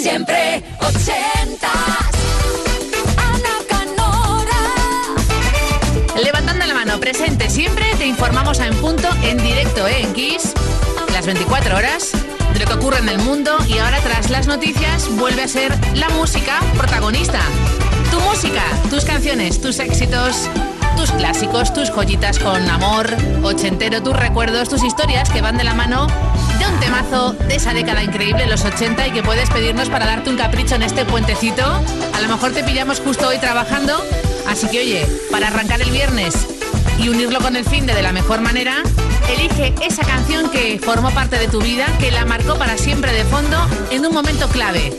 Siempre ochentas. Ana Canora. Levantando la mano, presente siempre, te informamos en punto, en directo ¿eh? en Kiss, las 24 horas de lo que ocurre en el mundo y ahora tras las noticias vuelve a ser la música protagonista. Tu música, tus canciones, tus éxitos, tus clásicos, tus joyitas con amor, ochentero, tus recuerdos, tus historias que van de la mano de un temazo de esa década increíble, los 80, y que puedes pedirnos para darte un capricho en este puentecito. A lo mejor te pillamos justo hoy trabajando, así que oye, para arrancar el viernes y unirlo con el fin de, de la mejor manera, elige esa canción que formó parte de tu vida, que la marcó para siempre de fondo en un momento clave.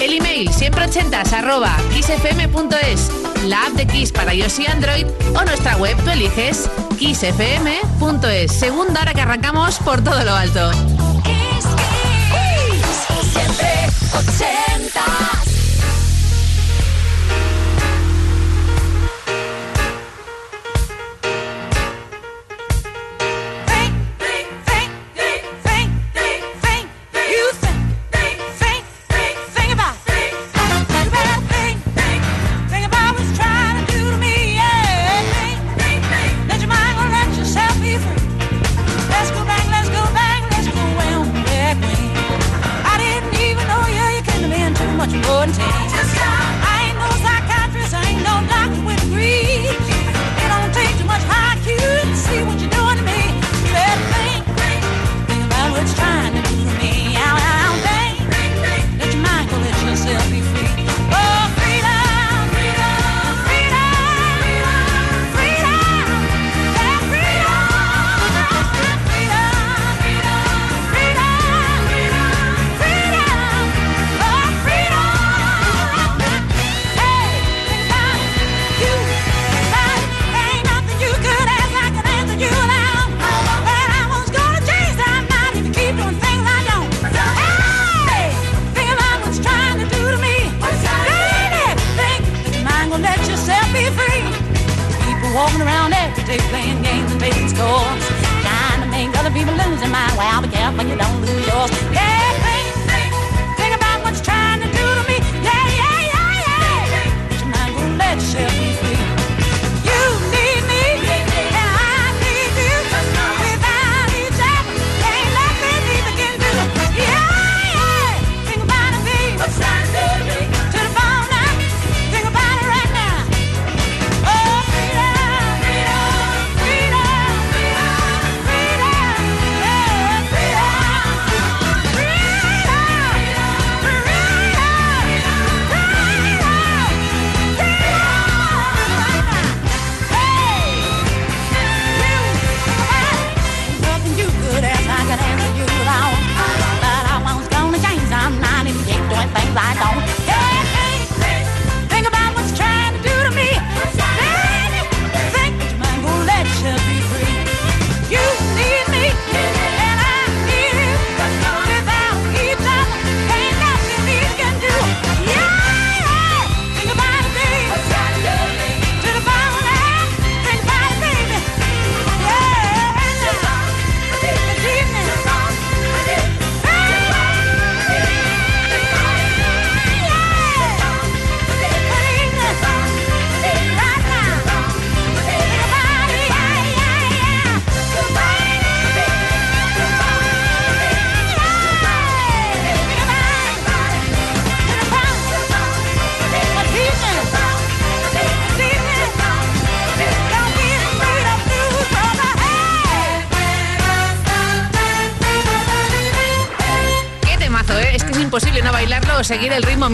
El email siempre ochentas arroba kissfm.es, la app de Kiss para iOS y Android o nuestra web tú eliges kissfm.es. Segunda hora que arrancamos por todo lo alto. Kiss, kiss, siempre 80.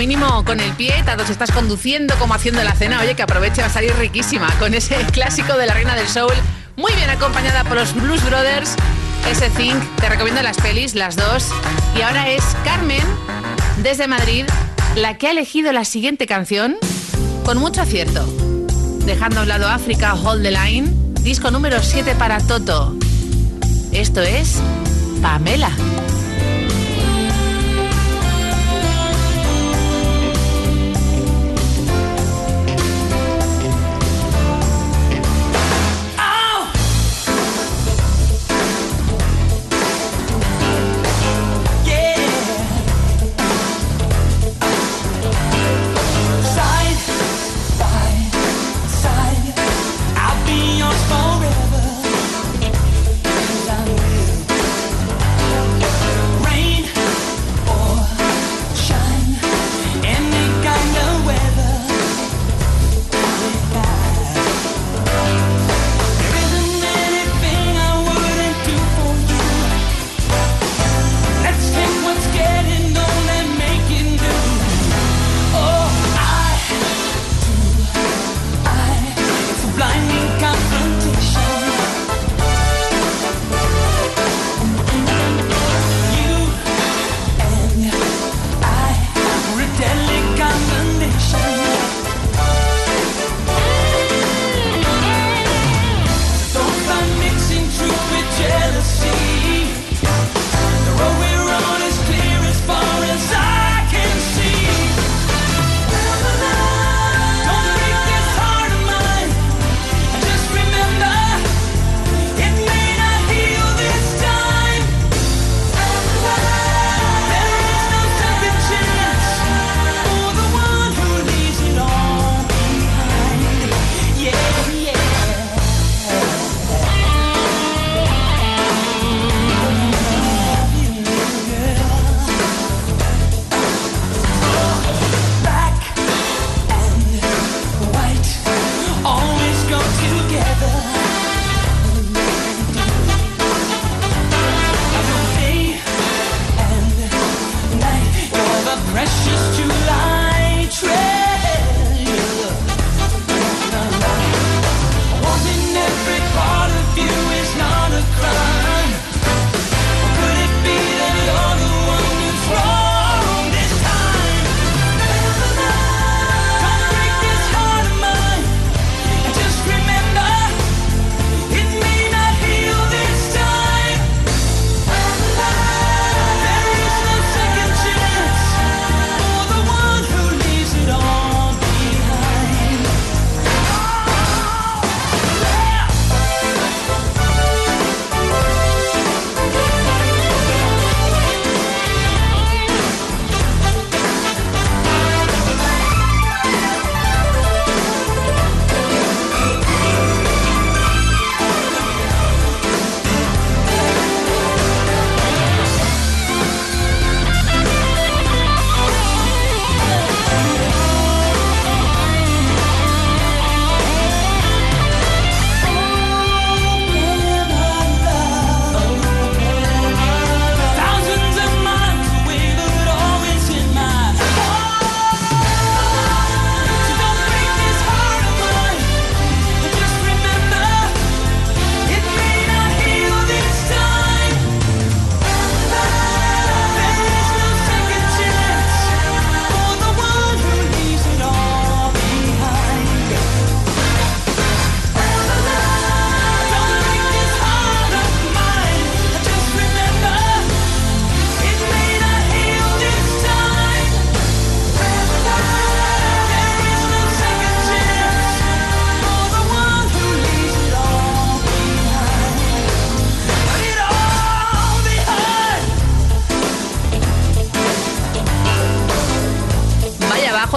Mínimo con el pie, tanto si estás conduciendo como haciendo la cena. Oye, que aproveche, va a salir riquísima con ese clásico de la reina del soul, muy bien acompañada por los Blues Brothers. Ese Think, te recomiendo las pelis, las dos. Y ahora es Carmen, desde Madrid, la que ha elegido la siguiente canción con mucho acierto. Dejando a un lado África, Hold the Line, disco número 7 para Toto. Esto es Pamela.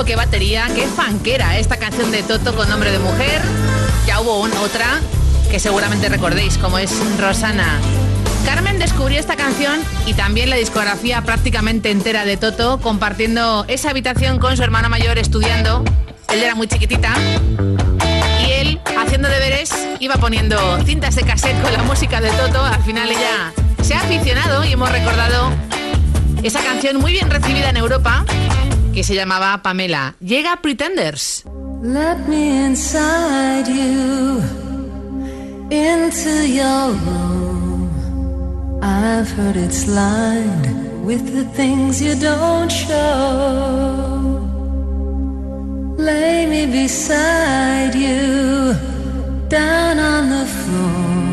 Qué batería, qué fanquera esta canción de Toto con nombre de mujer. Ya hubo otra que seguramente recordéis, como es Rosana. Carmen descubrió esta canción y también la discografía prácticamente entera de Toto, compartiendo esa habitación con su hermana mayor estudiando. Él era muy chiquitita y él, haciendo deberes, iba poniendo cintas de cassette con la música de Toto. Al final ella se ha aficionado y hemos recordado esa canción muy bien recibida en Europa que se llamaba Pamela. Llega Pretenders. Let me inside you into your room. I've heard it's lined with the things you don't show. Lay me beside you down on the floor.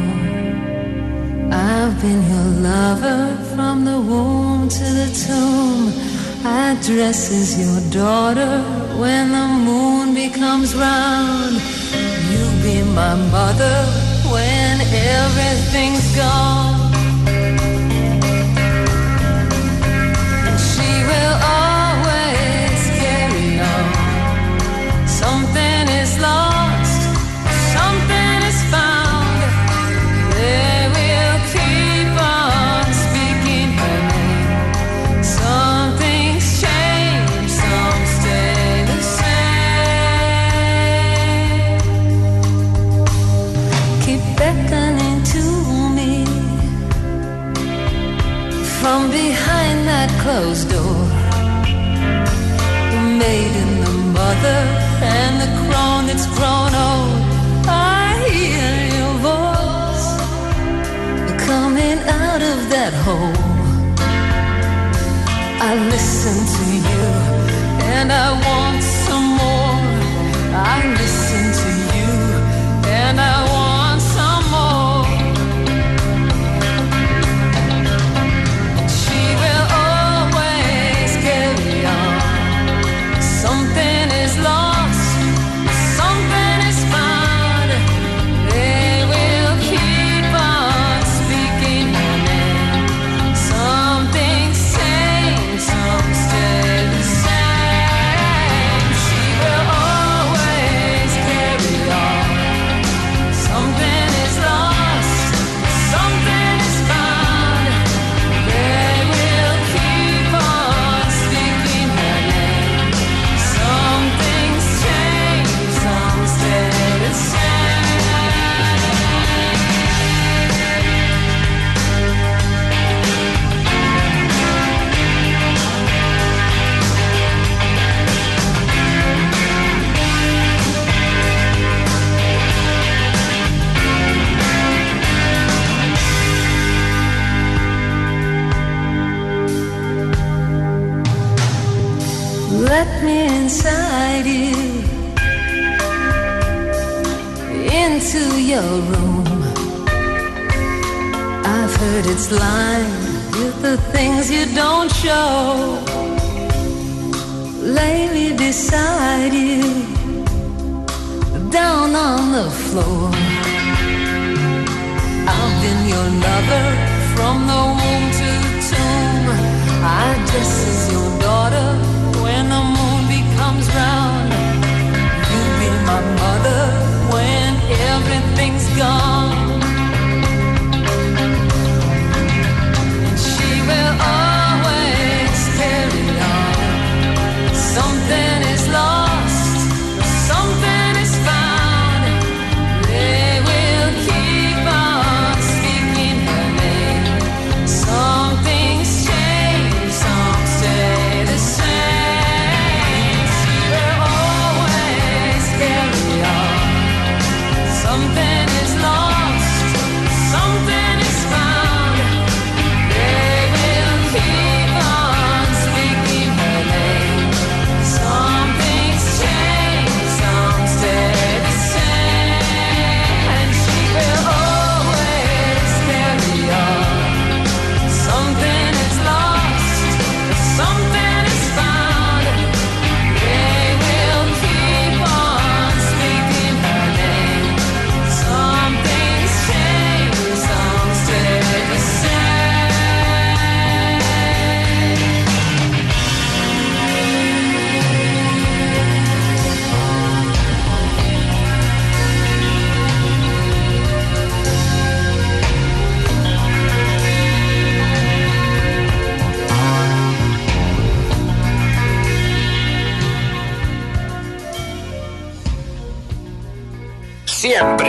I've been your lover from the womb to the tomb. I dress as your daughter when the moon becomes round. You be my mother when everything's gone. And she will always carry on. Something is lost, from behind that closed door. The maiden, the mother, and the crone that's grown old. I hear your voice coming out of that hole. I listen to you and I want some more. I listen to you and I your room. I've heard it's lined with the things you don't show. Lay me beside you down on the floor. I've been your lover from the womb to the tomb. I dress as your daughter when the moon becomes round. You be my mother when everything's gone. And she will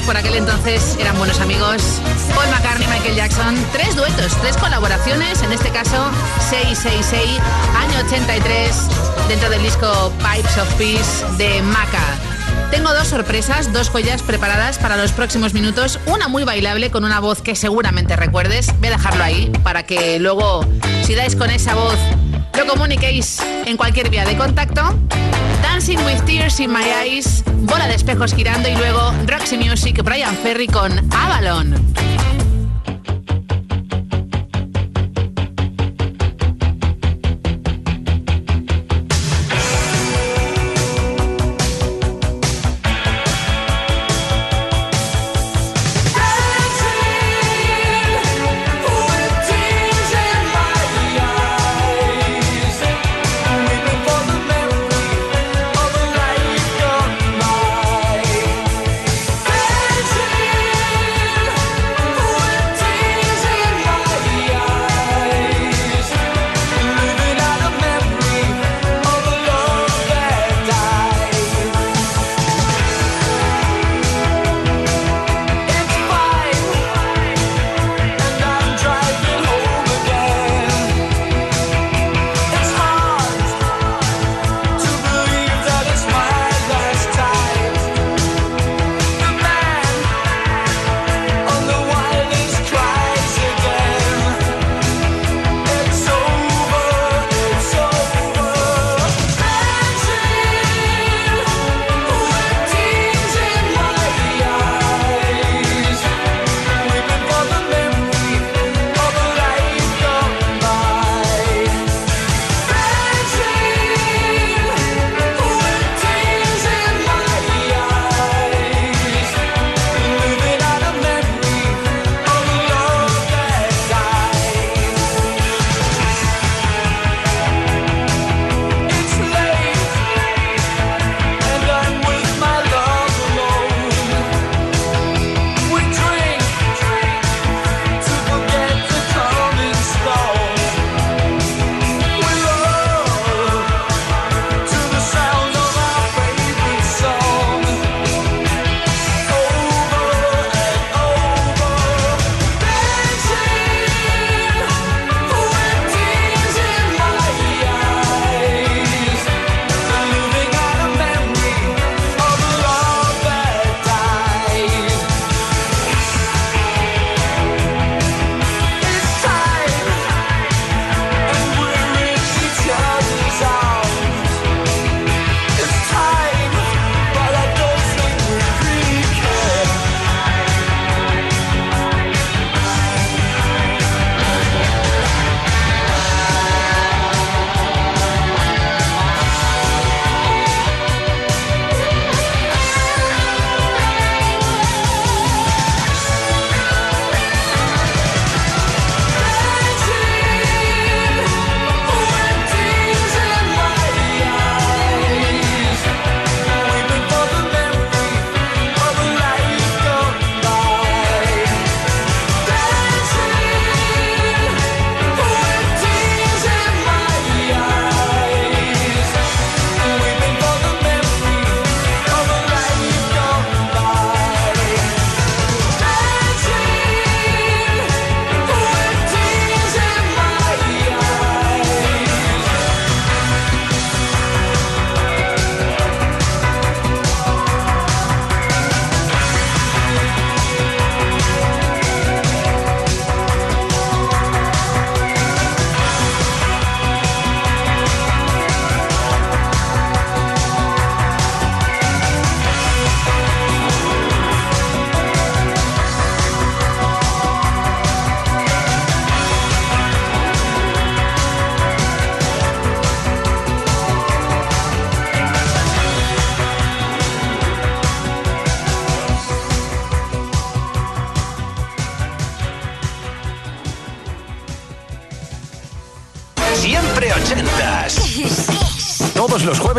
por aquel entonces eran buenos amigos. Paul McCartney, Michael Jackson, tres duetos, tres colaboraciones, en este caso 666, año 83, dentro del disco Pipes of Peace de Maca. Tengo dos sorpresas, dos joyas preparadas para los próximos minutos. Una muy bailable con una voz que seguramente recuerdes. Voy a dejarlo ahí para que luego, si dais con esa voz, lo comuniquéis en cualquier vía de contacto. Dancing with Tears in My Eyes, Bola de Espejos girando y luego Roxy Music, Brian Ferry con Avalon.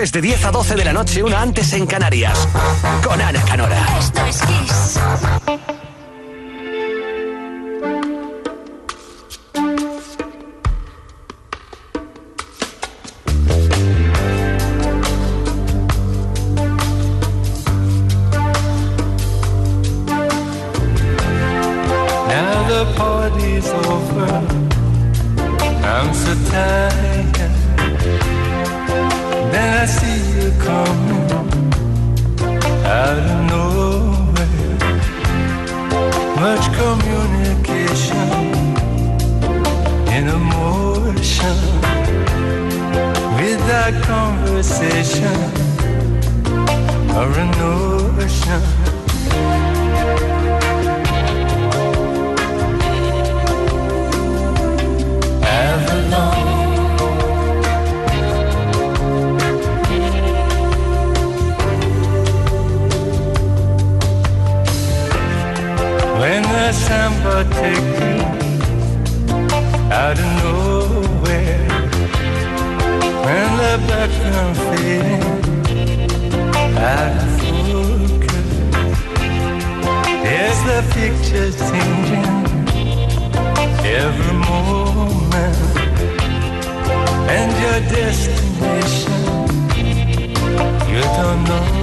Jueves de 10 a 12 de la noche, una antes en Canarias. Con Ana Canora. Esto es Kiss. Now the party's over. I'm so tired. I see you coming out of nowhere. Much communication in emotion. Without conversation or a notion. Avalon. The take you out of nowhere, when the background fading out of focus, there's the picture changing. Every moment. And your destination. You don't know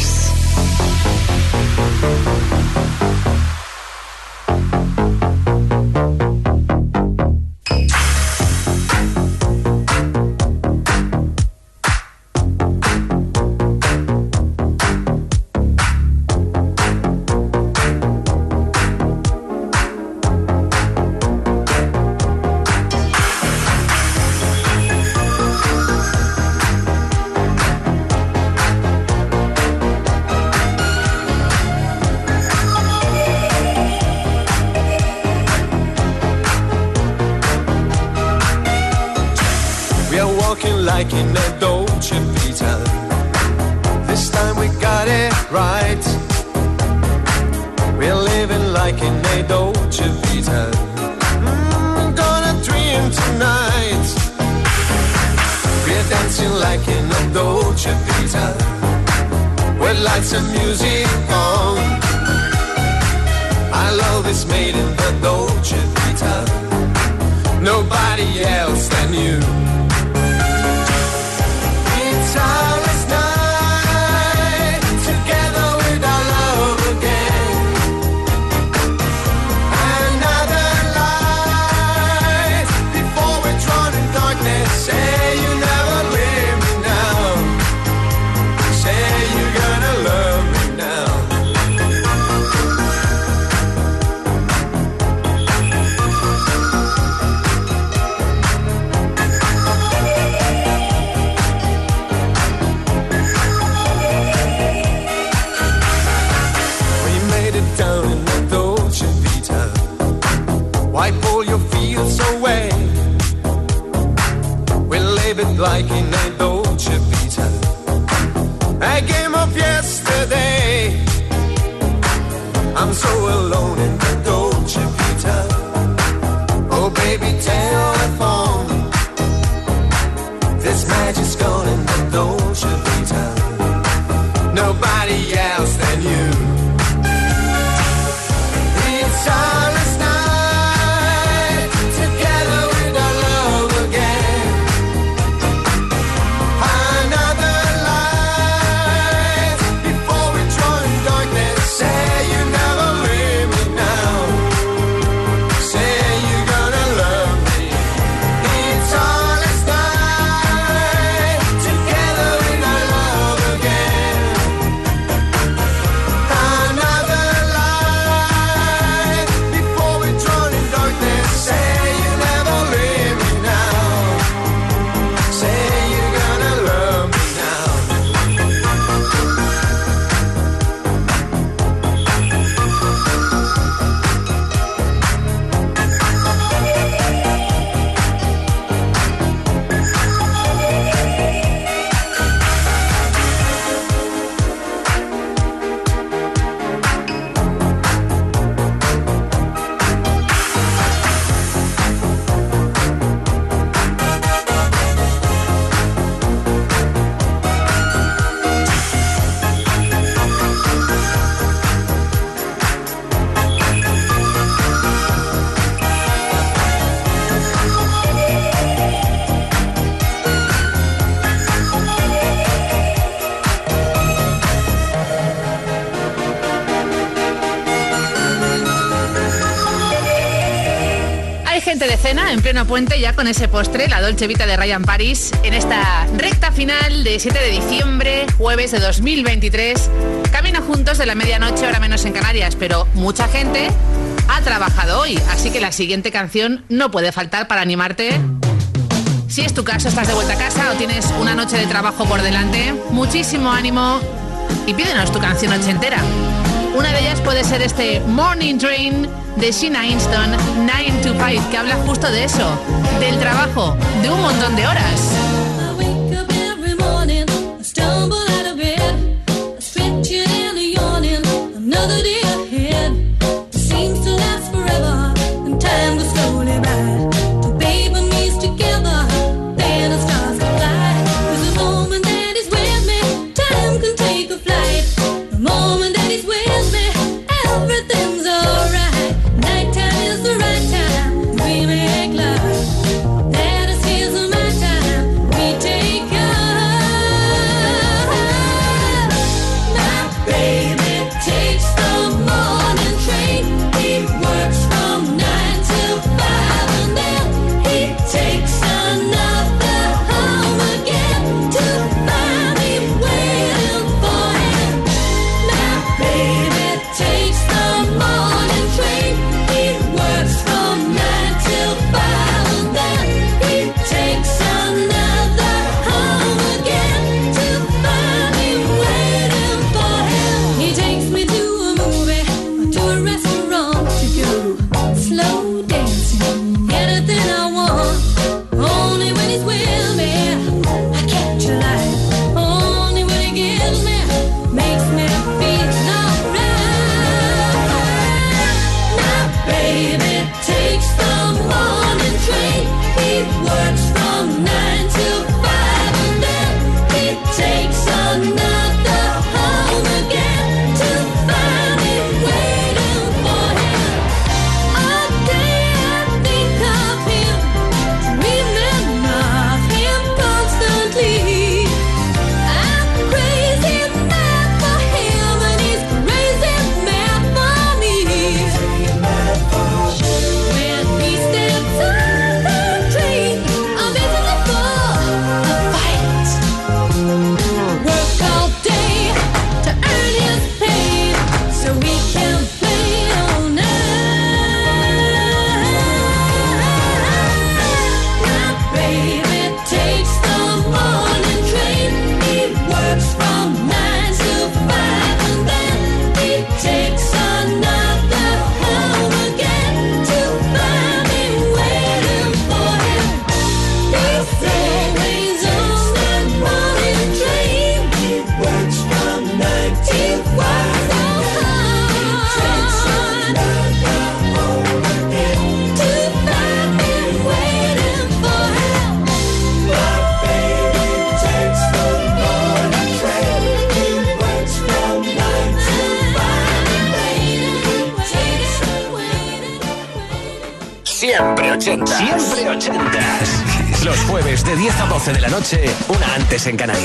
Right. We're living like in a Dolce Vita. Mm, gonna dream tonight. We're dancing like in a Dolce Vita. With lights and music on. Our love is made in the Dolce Vita. Nobody else than you. Like in en pleno puente ya con ese postre, la Dolce Vita de Ryan Paris, en esta recta final de 7 de diciembre, jueves de 2023. Camino juntos de la medianoche, ahora menos en Canarias, pero mucha gente ha trabajado hoy, así que la siguiente canción no puede faltar para animarte. Si es tu caso, estás de vuelta a casa o tienes una noche de trabajo por delante, muchísimo ánimo y pídenos tu canción ochentera. Una de ellas puede ser este Morning Train de Sheena Inston 9 to 5, que habla justo de eso, del trabajo, de un montón de horas. En Canarias.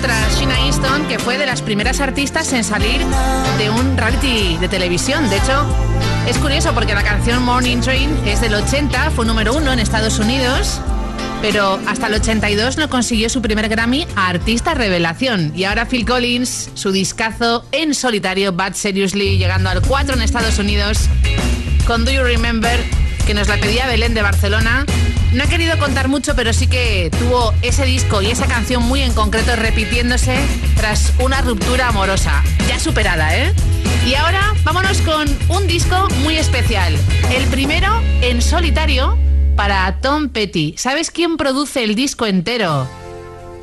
Tras Sheena Easton, que fue de las primeras artistas en salir de un reality de televisión. De hecho, es curioso porque la canción Morning Train es del 80, fue número uno en Estados Unidos, pero hasta el 82 no consiguió su primer Grammy a Artista Revelación. Y ahora Phil Collins, su discazo en solitario, Bad Seriously, llegando al 4 en Estados Unidos, con Do You Remember, que nos la pedía Belén de Barcelona. No ha querido contar mucho, pero sí que tuvo ese disco y esa canción muy en concreto repitiéndose tras una ruptura amorosa. Ya superada, ¿eh? Y ahora vámonos con un disco muy especial. El primero en solitario para Tom Petty. ¿Sabes quién produce el disco entero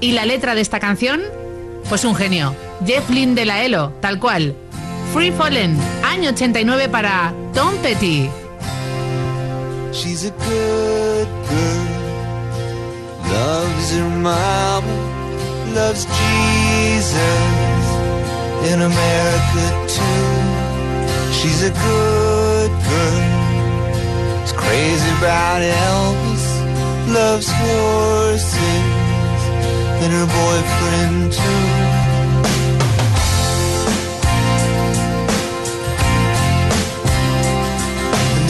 y la letra de esta canción? Pues un genio, Jeff Lynne de la Elo, tal cual. Free Fallen, año 89 para Tom Petty. She's a good girl. Loves her mama, loves Jesus in America too. She's a good girl. Is crazy about Elvis, loves horses and her boyfriend too. And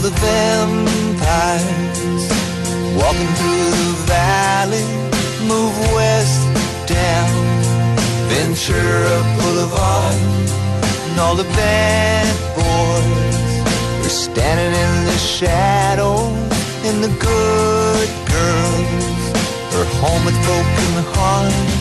All the vampires walking through the valley move west down Ventura Boulevard, and all the bad boys are standing in the shadows, and the good girls are home with broken hearts.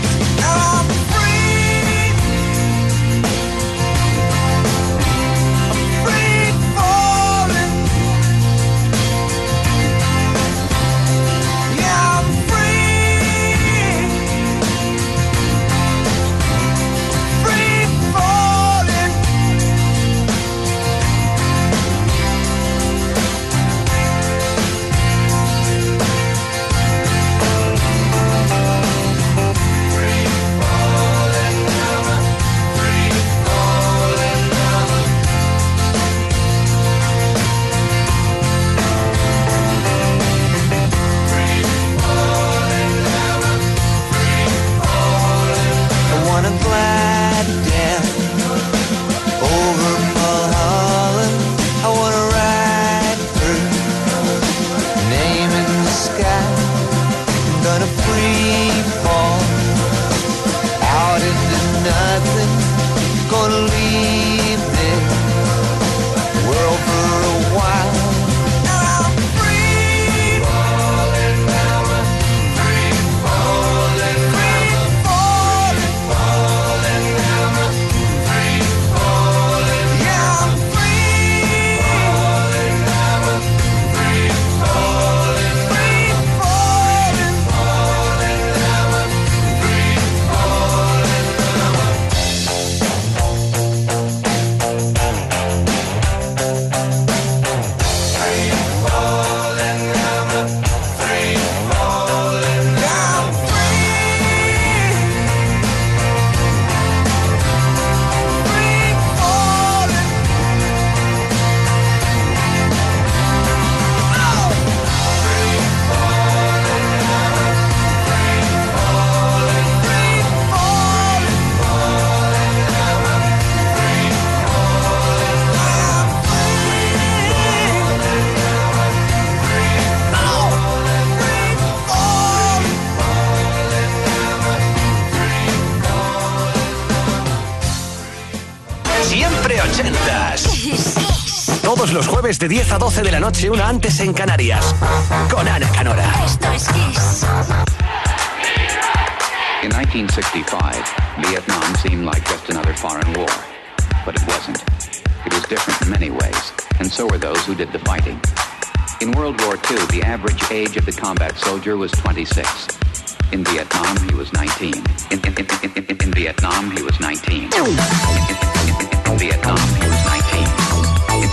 Todos los jueves de 10 a 12 de la noche, una antes en Canarias. Con Ana Canora. Esto es Kiss. In 1965, Vietnam seemed like just another foreign war. But it wasn't. It was different in many ways, and so were those who did the fighting. In World War II, the average age of the combat soldier was 26. In Vietnam, he was 19. In, in, in, in, in, in Vietnam, he was 19. In, in, in, in Vietnam, he was 19.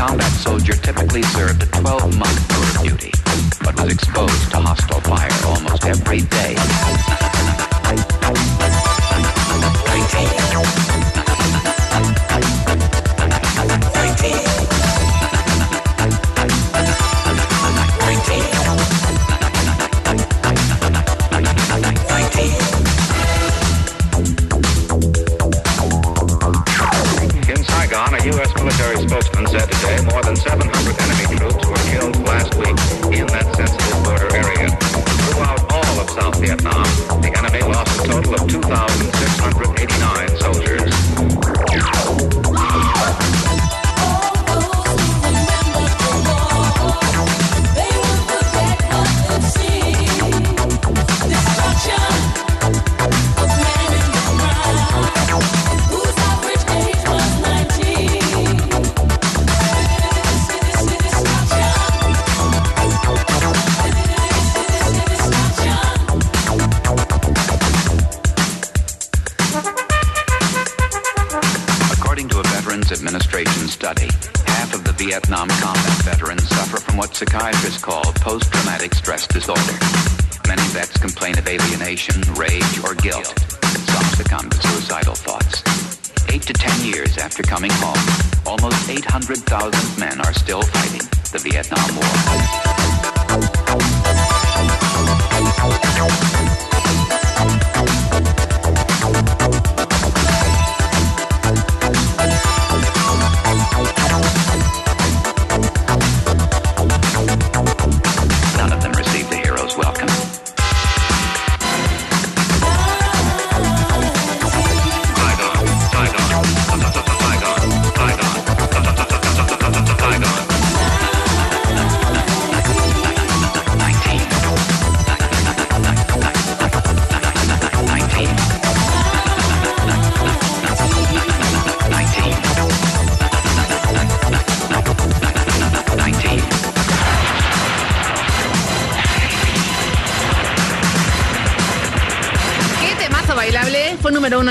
combat soldier typically served a 12-month tour of duty, but was exposed to hostile fire almost every day. 2000. thousand.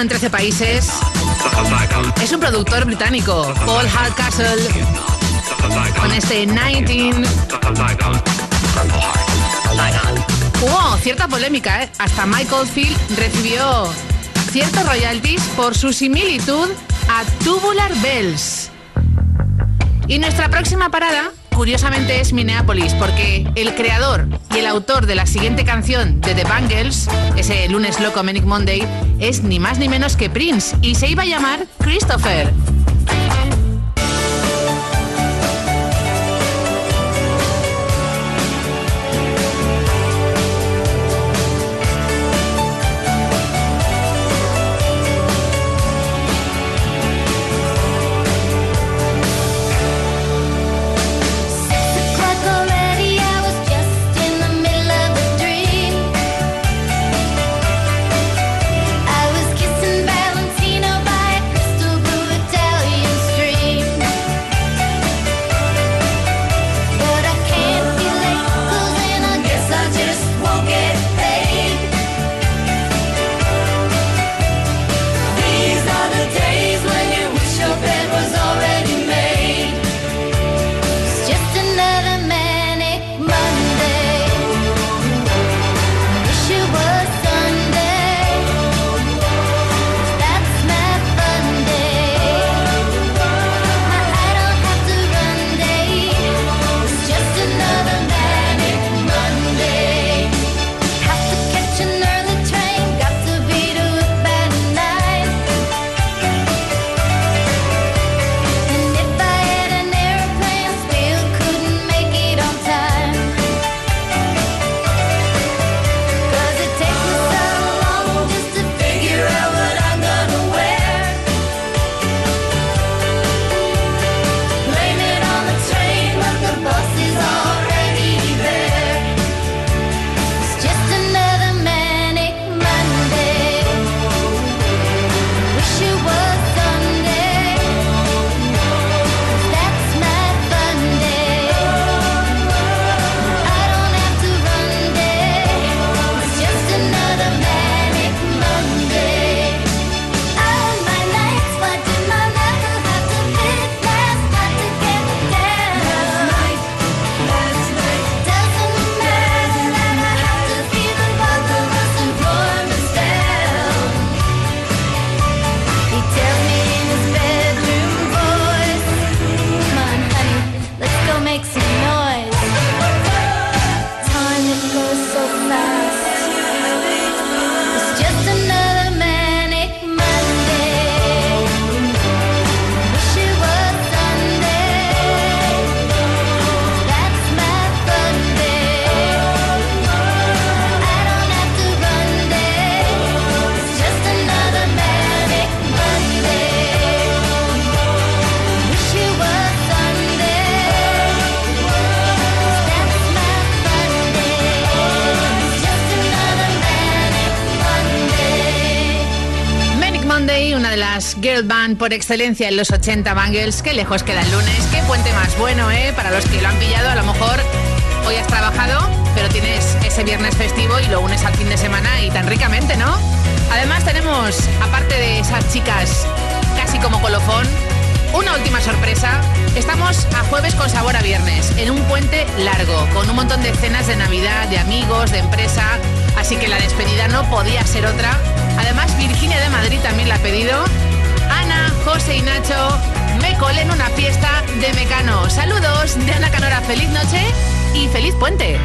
En 13 países. Es un productor británico, Paul Hardcastle, con este 19. Hubo cierta polémica, ¿eh? Hasta Michael Field recibió ciertos royalties por su similitud a Tubular Bells. Y nuestra próxima parada, curiosamente, es Minneapolis, porque el creador y el autor de la siguiente canción de The Bangles, ese lunes loco Manic Monday, es ni más ni menos que Prince, y se iba a llamar Christopher. Una de las girl band por excelencia en los 80 Bangles. Qué lejos queda el lunes, qué puente más bueno, ¿eh? Para los que lo han pillado, a lo mejor hoy has trabajado, pero tienes ese viernes festivo y lo unes al fin de semana y tan ricamente, ¿no? Además tenemos, aparte de esas chicas casi como colofón, una última sorpresa. Estamos a jueves con sabor a viernes, en un puente largo, con un montón de cenas de Navidad, de amigos, de empresa Así que la despedida no podía ser otra. Además, Virginia de Madrid también la ha pedido. Ana, José y Nacho, me colé en una fiesta de Mecano. Saludos de Ana Canora, feliz noche y feliz puente.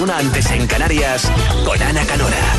una antes en Canarias con Ana Canora.